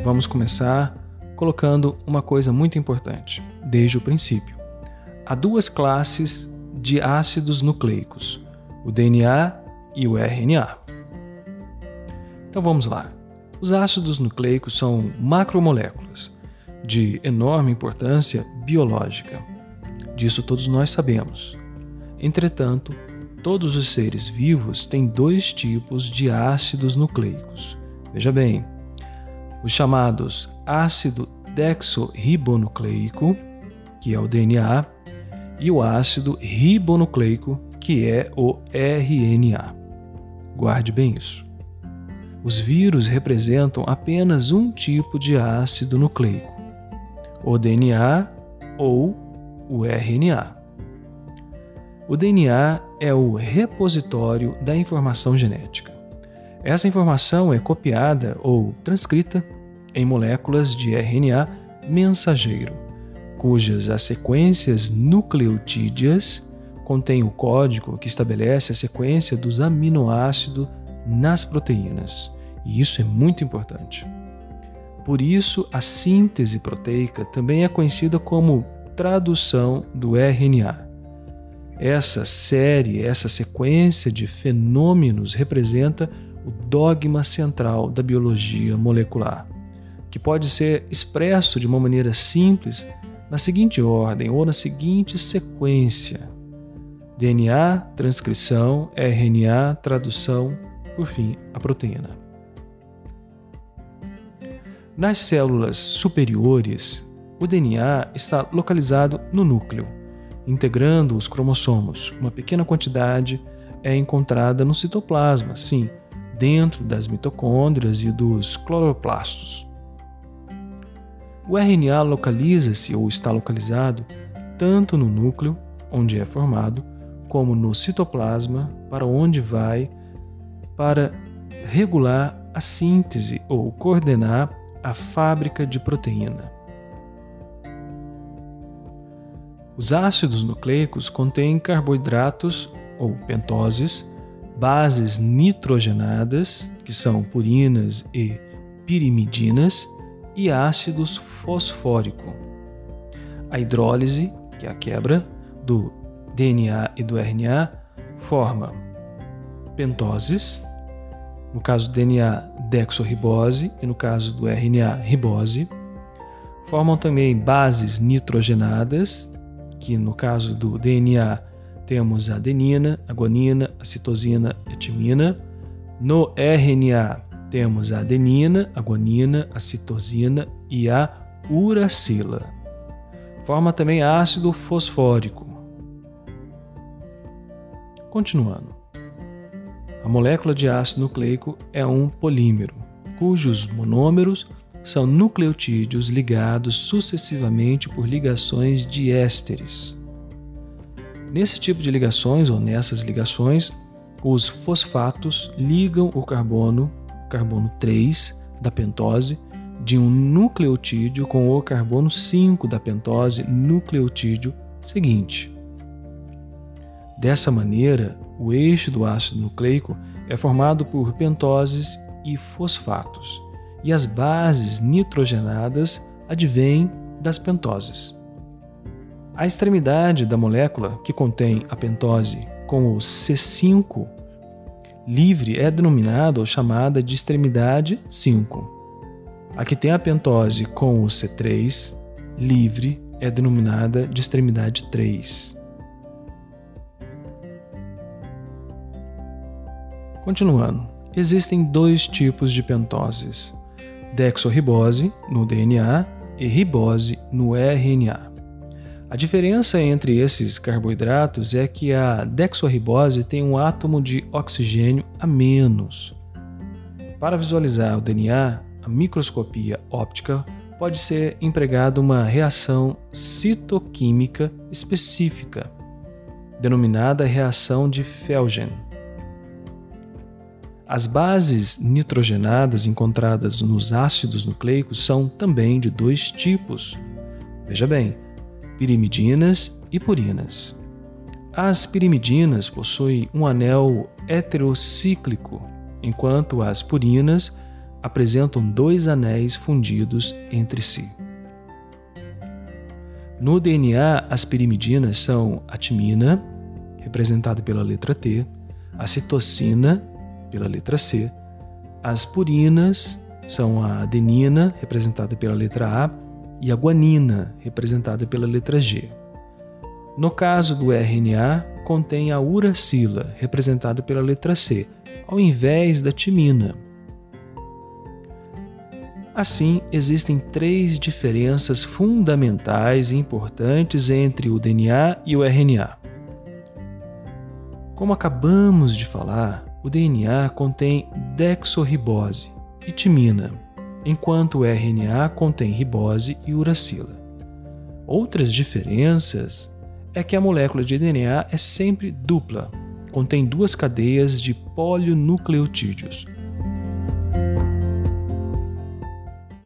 vamos começar colocando uma coisa muito importante, desde o princípio. Há duas classes de ácidos nucleicos, o DNA e o RNA. Então vamos lá. Os ácidos nucleicos são macromoléculas de enorme importância biológica. Disso todos nós sabemos. Entretanto, todos os seres vivos têm dois tipos de ácidos nucleicos. Veja bem, os chamados ácido dexorribonucleico, que é o DNA, e o ácido ribonucleico, que é o RNA. Guarde bem isso. Os vírus representam apenas um tipo de ácido nucleico, o DNA ou o RNA. O DNA é o repositório da informação genética. Essa informação é copiada ou transcrita em moléculas de RNA mensageiro, cujas as sequências nucleotídeas contêm o código que estabelece a sequência dos aminoácidos nas proteínas. E isso é muito importante. Por isso, a síntese proteica também é conhecida como tradução do RNA. Essa série, essa sequência de fenômenos representa o dogma central da biologia molecular, que pode ser expresso de uma maneira simples na seguinte ordem ou na seguinte sequência: DNA, transcrição, RNA, tradução, por fim, a proteína. Nas células superiores, o DNA está localizado no núcleo, integrando os cromossomos. Uma pequena quantidade é encontrada no citoplasma, sim, dentro das mitocôndrias e dos cloroplastos. O RNA localiza-se ou está localizado tanto no núcleo, onde é formado, como no citoplasma, para onde vai, para regular a síntese ou coordenar a fábrica de proteína. Os ácidos nucleicos contêm carboidratos ou pentoses, bases nitrogenadas, que são purinas e pirimidinas, e ácidos fosfórico. A hidrólise, que é a quebra do DNA e do RNA, forma pentoses, no caso do DNA, dexorribose e no caso do RNA, ribose. Formam também bases nitrogenadas, que no caso do DNA temos a adenina, a guanina, a citosina e a timina. No RNA temos a adenina, a guanina, a citosina e a uracila. Forma também ácido fosfórico. Continuando. A molécula de ácido nucleico é um polímero, cujos monômeros são nucleotídeos ligados sucessivamente por ligações de ésteres. Nesse tipo de ligações ou nessas ligações, os fosfatos ligam o carbono, carbono 3 da pentose, de um nucleotídeo com o carbono 5 da pentose nucleotídeo seguinte. Dessa maneira, o eixo do ácido nucleico é formado por pentoses e fosfatos, e as bases nitrogenadas advêm das pentoses. A extremidade da molécula que contém a pentose com o C5 livre é denominada ou chamada de extremidade 5. A que tem a pentose com o C3 livre é denominada de extremidade 3. Continuando, existem dois tipos de pentoses: dexorribose no DNA e ribose no RNA. A diferença entre esses carboidratos é que a dexorribose tem um átomo de oxigênio a menos. Para visualizar o DNA, a microscopia óptica pode ser empregada uma reação citoquímica específica, denominada reação de Felgen. As bases nitrogenadas encontradas nos ácidos nucleicos são também de dois tipos. Veja bem, pirimidinas e purinas. As pirimidinas possuem um anel heterocíclico, enquanto as purinas apresentam dois anéis fundidos entre si. No DNA, as pirimidinas são a timina, representada pela letra T, a citocina, pela letra C, as purinas são a adenina, representada pela letra A, e a guanina, representada pela letra G. No caso do RNA, contém a uracila, representada pela letra C, ao invés da timina. Assim, existem três diferenças fundamentais e importantes entre o DNA e o RNA. Como acabamos de falar, o DNA contém dexorribose e timina, enquanto o RNA contém ribose e uracila. Outras diferenças é que a molécula de DNA é sempre dupla, contém duas cadeias de polionucleotídeos,